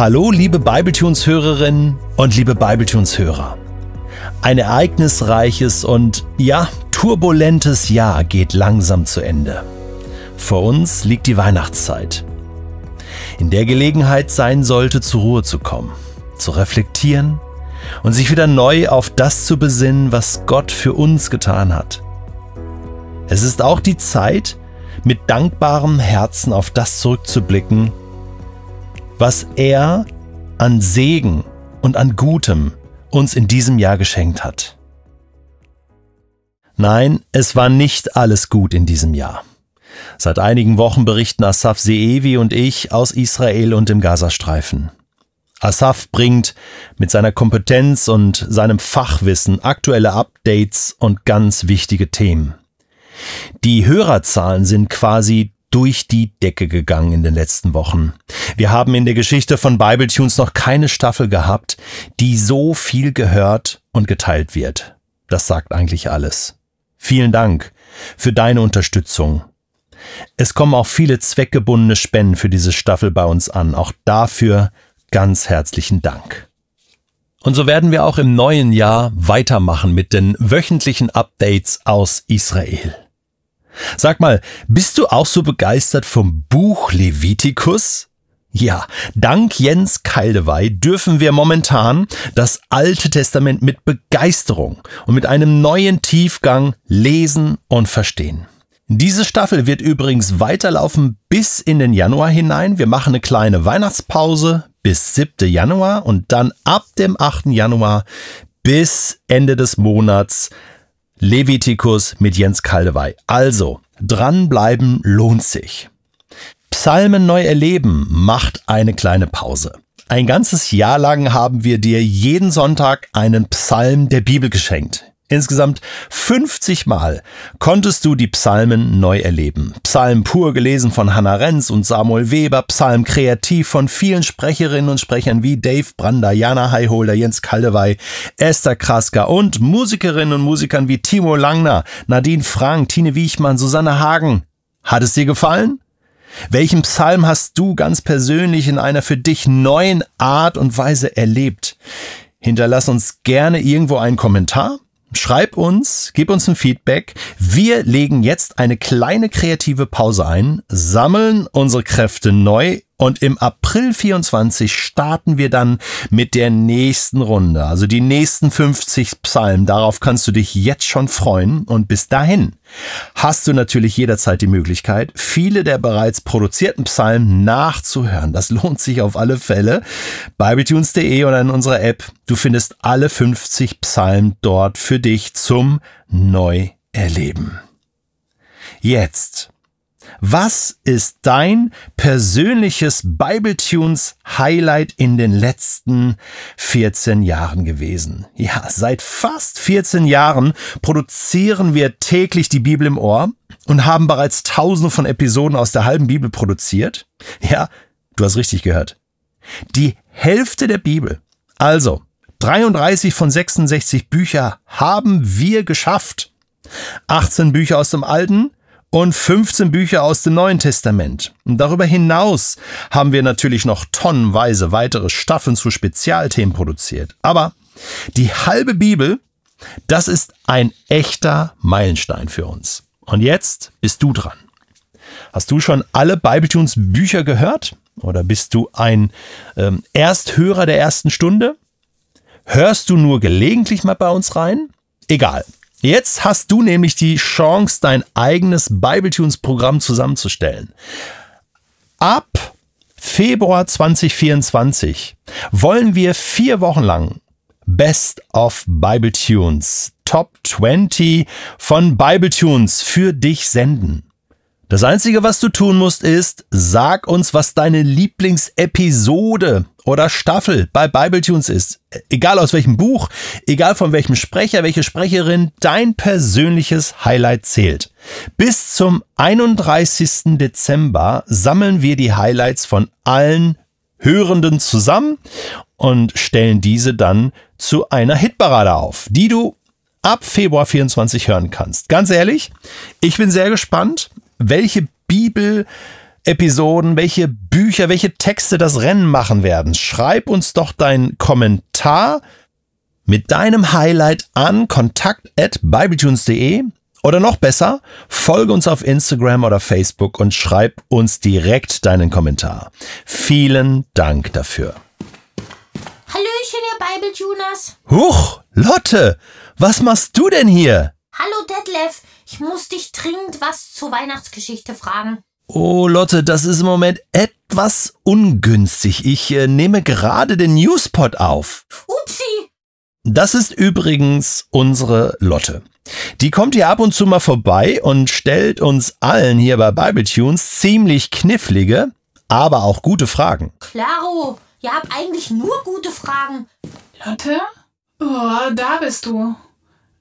Hallo, liebe Bibletunes-Hörerinnen und liebe Bibletunes-Hörer. Ein ereignisreiches und ja, turbulentes Jahr geht langsam zu Ende. Vor uns liegt die Weihnachtszeit. In der Gelegenheit sein sollte, zur Ruhe zu kommen, zu reflektieren und sich wieder neu auf das zu besinnen, was Gott für uns getan hat. Es ist auch die Zeit, mit dankbarem Herzen auf das zurückzublicken, was er an Segen und an Gutem uns in diesem Jahr geschenkt hat. Nein, es war nicht alles gut in diesem Jahr. Seit einigen Wochen berichten Asaf Seevi und ich aus Israel und dem Gazastreifen. Asaf bringt mit seiner Kompetenz und seinem Fachwissen aktuelle Updates und ganz wichtige Themen. Die Hörerzahlen sind quasi durch die Decke gegangen in den letzten Wochen. Wir haben in der Geschichte von Bibletunes noch keine Staffel gehabt, die so viel gehört und geteilt wird. Das sagt eigentlich alles. Vielen Dank für deine Unterstützung. Es kommen auch viele zweckgebundene Spenden für diese Staffel bei uns an. Auch dafür ganz herzlichen Dank. Und so werden wir auch im neuen Jahr weitermachen mit den wöchentlichen Updates aus Israel. Sag mal, bist du auch so begeistert vom Buch Levitikus? Ja, dank Jens Kaldewey dürfen wir momentan das Alte Testament mit Begeisterung und mit einem neuen Tiefgang lesen und verstehen. Diese Staffel wird übrigens weiterlaufen bis in den Januar hinein. Wir machen eine kleine Weihnachtspause bis 7. Januar und dann ab dem 8. Januar bis Ende des Monats Levitikus mit Jens Kaldewey. Also, dranbleiben lohnt sich. Psalmen neu erleben macht eine kleine Pause. Ein ganzes Jahr lang haben wir dir jeden Sonntag einen Psalm der Bibel geschenkt. Insgesamt 50 Mal konntest du die Psalmen neu erleben. Psalm pur gelesen von Hannah Renz und Samuel Weber, Psalm kreativ von vielen Sprecherinnen und Sprechern wie Dave Brander, Jana Heiholder, Jens Kaldewey, Esther Krasker und Musikerinnen und Musikern wie Timo Langner, Nadine Frank, Tine Wiechmann, Susanne Hagen. Hat es dir gefallen? Welchen Psalm hast du ganz persönlich in einer für dich neuen Art und Weise erlebt? Hinterlass uns gerne irgendwo einen Kommentar Schreib uns, gib uns ein Feedback. Wir legen jetzt eine kleine kreative Pause ein, sammeln unsere Kräfte neu und im April 24 starten wir dann mit der nächsten Runde, also die nächsten 50 Psalmen. Darauf kannst du dich jetzt schon freuen. Und bis dahin hast du natürlich jederzeit die Möglichkeit, viele der bereits produzierten Psalmen nachzuhören. Das lohnt sich auf alle Fälle. Bibletunes.de oder in unserer App. Du findest alle 50 Psalmen dort für dich zum Neuerleben. Jetzt was ist dein persönliches Bibletunes Highlight in den letzten 14 Jahren gewesen? Ja, seit fast 14 Jahren produzieren wir täglich die Bibel im Ohr und haben bereits tausende von Episoden aus der halben Bibel produziert. Ja, du hast richtig gehört. Die Hälfte der Bibel, also 33 von 66 Bücher haben wir geschafft. 18 Bücher aus dem Alten, und 15 Bücher aus dem Neuen Testament. Und darüber hinaus haben wir natürlich noch tonnenweise weitere Staffeln zu Spezialthemen produziert. Aber die halbe Bibel, das ist ein echter Meilenstein für uns. Und jetzt bist du dran. Hast du schon alle Bibletunes Bücher gehört? Oder bist du ein ähm, Ersthörer der ersten Stunde? Hörst du nur gelegentlich mal bei uns rein? Egal. Jetzt hast du nämlich die Chance, dein eigenes Bibletunes-Programm zusammenzustellen. Ab Februar 2024 wollen wir vier Wochen lang Best of Bibletunes, Top 20 von Bibletunes für dich senden. Das Einzige, was du tun musst, ist, sag uns, was deine Lieblingsepisode oder Staffel bei Bibletunes ist. Egal aus welchem Buch, egal von welchem Sprecher, welche Sprecherin, dein persönliches Highlight zählt. Bis zum 31. Dezember sammeln wir die Highlights von allen Hörenden zusammen und stellen diese dann zu einer Hitparade auf, die du ab Februar 24 hören kannst. Ganz ehrlich, ich bin sehr gespannt welche Bibel Episoden, welche Bücher, welche Texte das Rennen machen werden. Schreib uns doch deinen Kommentar mit deinem Highlight an kontakt@bibletunes.de oder noch besser, folge uns auf Instagram oder Facebook und schreib uns direkt deinen Kommentar. Vielen Dank dafür. Hallöchen, ihr Bibletuners. Huch, Lotte, was machst du denn hier? Hallo Detlef, ich muss dich dringend was zur Weihnachtsgeschichte fragen. Oh, Lotte, das ist im Moment etwas ungünstig. Ich äh, nehme gerade den Newspot auf. Upsi! Das ist übrigens unsere Lotte. Die kommt hier ab und zu mal vorbei und stellt uns allen hier bei Bibletunes ziemlich knifflige, aber auch gute Fragen. Klaro, ihr habt eigentlich nur gute Fragen. Lotte? Oh, da bist du.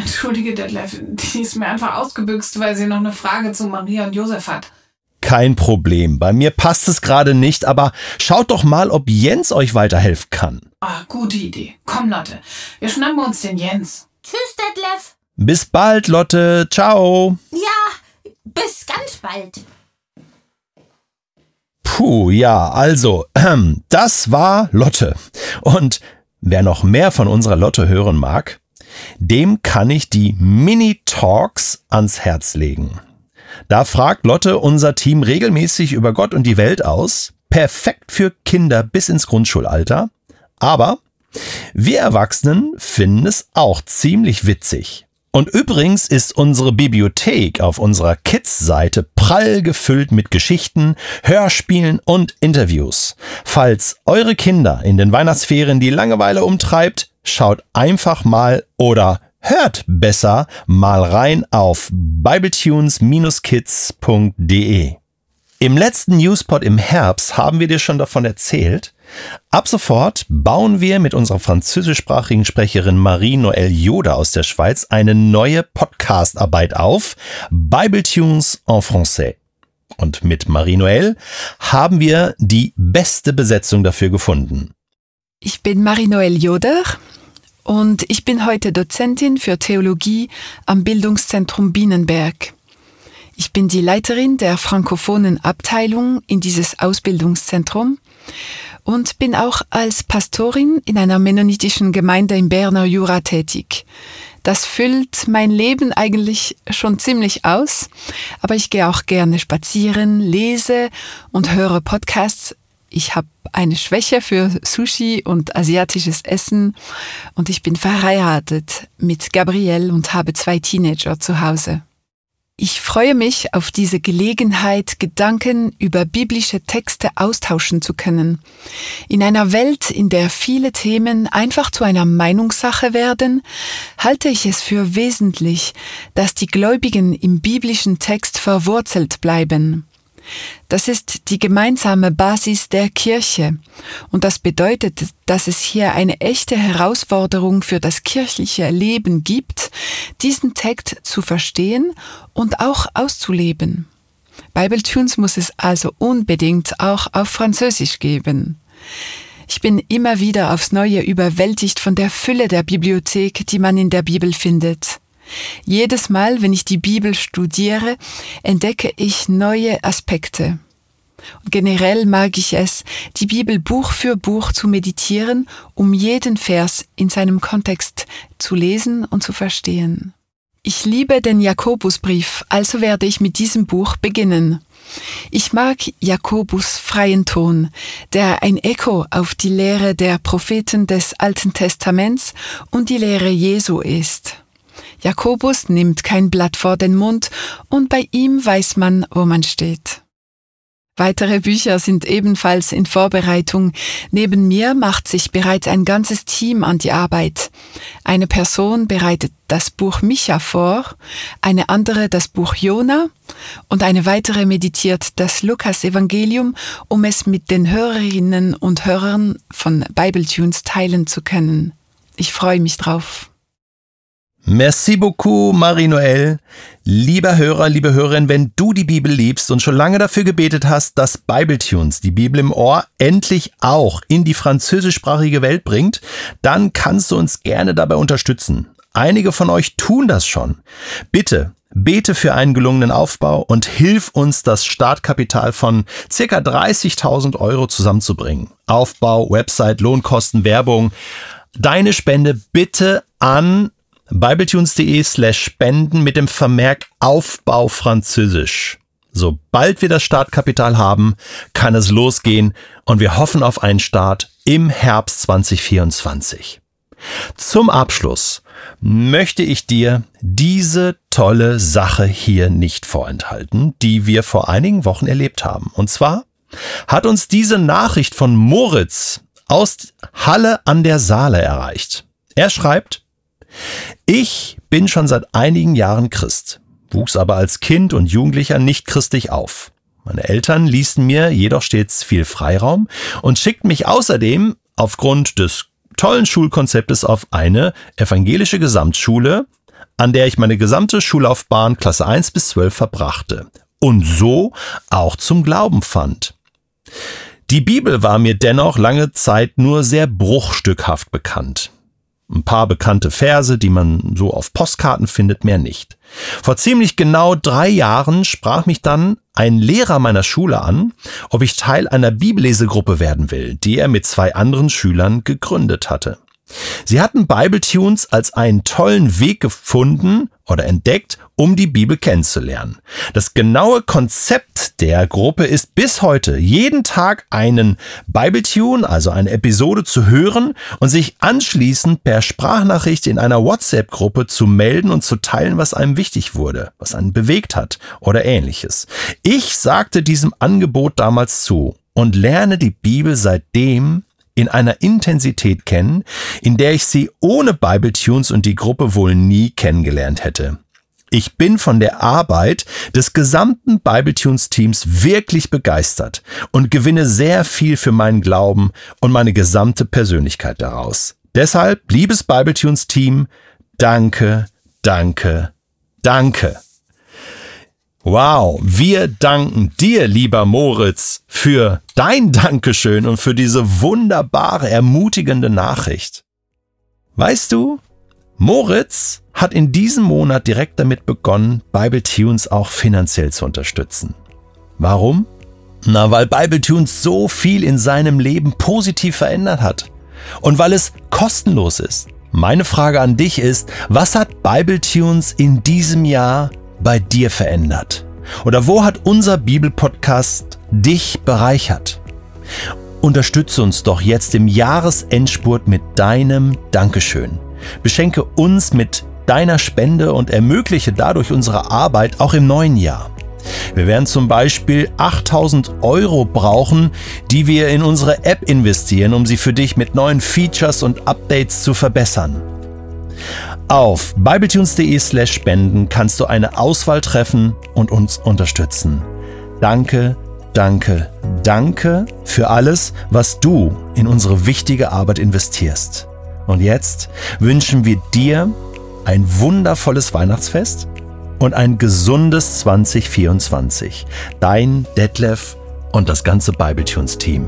Entschuldige, Detlef, die ist mir einfach ausgebüxt, weil sie noch eine Frage zu Maria und Josef hat. Kein Problem. Bei mir passt es gerade nicht, aber schaut doch mal, ob Jens euch weiterhelfen kann. Ah, gute Idee. Komm, Lotte, wir schnappen uns den Jens. Tschüss, Detlef. Bis bald, Lotte. Ciao. Ja, bis ganz bald. Puh, ja, also, ähm, das war Lotte. Und wer noch mehr von unserer Lotte hören mag, dem kann ich die Mini-Talks ans Herz legen. Da fragt Lotte unser Team regelmäßig über Gott und die Welt aus. Perfekt für Kinder bis ins Grundschulalter. Aber wir Erwachsenen finden es auch ziemlich witzig. Und übrigens ist unsere Bibliothek auf unserer Kids-Seite prall gefüllt mit Geschichten, Hörspielen und Interviews. Falls eure Kinder in den Weihnachtsferien die Langeweile umtreibt, schaut einfach mal oder hört besser mal rein auf bibletunes-kids.de. Im letzten Newspot im Herbst haben wir dir schon davon erzählt. Ab sofort bauen wir mit unserer französischsprachigen Sprecherin Marie-Noël Joda aus der Schweiz eine neue Podcastarbeit auf, Bibletunes en français. Und mit Marie-Noël haben wir die beste Besetzung dafür gefunden. Ich bin Marie-Noël Joder und ich bin heute Dozentin für Theologie am Bildungszentrum Bienenberg. Ich bin die Leiterin der frankophonen Abteilung in dieses Ausbildungszentrum und bin auch als Pastorin in einer mennonitischen Gemeinde im Berner Jura tätig. Das füllt mein Leben eigentlich schon ziemlich aus, aber ich gehe auch gerne spazieren, lese und höre Podcasts. Ich habe eine Schwäche für Sushi und asiatisches Essen und ich bin verheiratet mit Gabrielle und habe zwei Teenager zu Hause. Ich freue mich auf diese Gelegenheit, Gedanken über biblische Texte austauschen zu können. In einer Welt, in der viele Themen einfach zu einer Meinungssache werden, halte ich es für wesentlich, dass die Gläubigen im biblischen Text verwurzelt bleiben. Das ist die gemeinsame Basis der Kirche. Und das bedeutet, dass es hier eine echte Herausforderung für das kirchliche Leben gibt, diesen Text zu verstehen und auch auszuleben. Bibletunes muss es also unbedingt auch auf Französisch geben. Ich bin immer wieder aufs Neue überwältigt von der Fülle der Bibliothek, die man in der Bibel findet. Jedes Mal, wenn ich die Bibel studiere, entdecke ich neue Aspekte. Und generell mag ich es, die Bibel Buch für Buch zu meditieren, um jeden Vers in seinem Kontext zu lesen und zu verstehen. Ich liebe den Jakobusbrief, also werde ich mit diesem Buch beginnen. Ich mag Jakobus freien Ton, der ein Echo auf die Lehre der Propheten des Alten Testaments und die Lehre Jesu ist. Jakobus nimmt kein Blatt vor den Mund und bei ihm weiß man, wo man steht. Weitere Bücher sind ebenfalls in Vorbereitung. Neben mir macht sich bereits ein ganzes Team an die Arbeit. Eine Person bereitet das Buch Micha vor, eine andere das Buch Jona und eine weitere meditiert das Lukas-Evangelium, um es mit den Hörerinnen und Hörern von Bibletunes teilen zu können. Ich freue mich drauf. Merci beaucoup, Marie-Noël. Lieber Hörer, liebe Hörerin, wenn du die Bibel liebst und schon lange dafür gebetet hast, dass Bibletunes, die Bibel im Ohr, endlich auch in die französischsprachige Welt bringt, dann kannst du uns gerne dabei unterstützen. Einige von euch tun das schon. Bitte bete für einen gelungenen Aufbau und hilf uns, das Startkapital von circa 30.000 Euro zusammenzubringen. Aufbau, Website, Lohnkosten, Werbung. Deine Spende bitte an bibletunes.de slash spenden mit dem Vermerk Aufbau Französisch. Sobald wir das Startkapital haben, kann es losgehen und wir hoffen auf einen Start im Herbst 2024. Zum Abschluss möchte ich dir diese tolle Sache hier nicht vorenthalten, die wir vor einigen Wochen erlebt haben. Und zwar hat uns diese Nachricht von Moritz aus Halle an der Saale erreicht. Er schreibt, ich bin schon seit einigen Jahren Christ, wuchs aber als Kind und Jugendlicher nicht christlich auf. Meine Eltern ließen mir jedoch stets viel Freiraum und schickten mich außerdem aufgrund des tollen Schulkonzeptes auf eine evangelische Gesamtschule, an der ich meine gesamte Schullaufbahn Klasse 1 bis 12 verbrachte und so auch zum Glauben fand. Die Bibel war mir dennoch lange Zeit nur sehr bruchstückhaft bekannt. Ein paar bekannte Verse, die man so auf Postkarten findet, mehr nicht. Vor ziemlich genau drei Jahren sprach mich dann ein Lehrer meiner Schule an, ob ich Teil einer Bibellesegruppe werden will, die er mit zwei anderen Schülern gegründet hatte. Sie hatten Bibletunes als einen tollen Weg gefunden oder entdeckt, um die Bibel kennenzulernen. Das genaue Konzept der Gruppe ist bis heute jeden Tag einen Bibletune, also eine Episode zu hören und sich anschließend per Sprachnachricht in einer WhatsApp-Gruppe zu melden und zu teilen, was einem wichtig wurde, was einen bewegt hat oder ähnliches. Ich sagte diesem Angebot damals zu und lerne die Bibel seitdem in einer Intensität kennen, in der ich sie ohne Bible Tunes und die Gruppe wohl nie kennengelernt hätte. Ich bin von der Arbeit des gesamten Bibletunes Teams wirklich begeistert und gewinne sehr viel für meinen Glauben und meine gesamte Persönlichkeit daraus. Deshalb, liebes Bibletunes Team, danke, danke, danke. Wow, wir danken dir, lieber Moritz, für dein Dankeschön und für diese wunderbare, ermutigende Nachricht. Weißt du, Moritz hat in diesem Monat direkt damit begonnen, Bible Tunes auch finanziell zu unterstützen. Warum? Na, weil Bible Tunes so viel in seinem Leben positiv verändert hat und weil es kostenlos ist. Meine Frage an dich ist, was hat Bible Tunes in diesem Jahr bei dir verändert? Oder wo hat unser Bibelpodcast dich bereichert? Unterstütze uns doch jetzt im Jahresendspurt mit deinem Dankeschön. Beschenke uns mit deiner Spende und ermögliche dadurch unsere Arbeit auch im neuen Jahr. Wir werden zum Beispiel 8000 Euro brauchen, die wir in unsere App investieren, um sie für dich mit neuen Features und Updates zu verbessern. Auf bibletunes.de slash spenden kannst du eine Auswahl treffen und uns unterstützen. Danke, danke, danke für alles, was du in unsere wichtige Arbeit investierst. Und jetzt wünschen wir dir ein wundervolles Weihnachtsfest und ein gesundes 2024. Dein Detlef und das ganze Bibletunes-Team.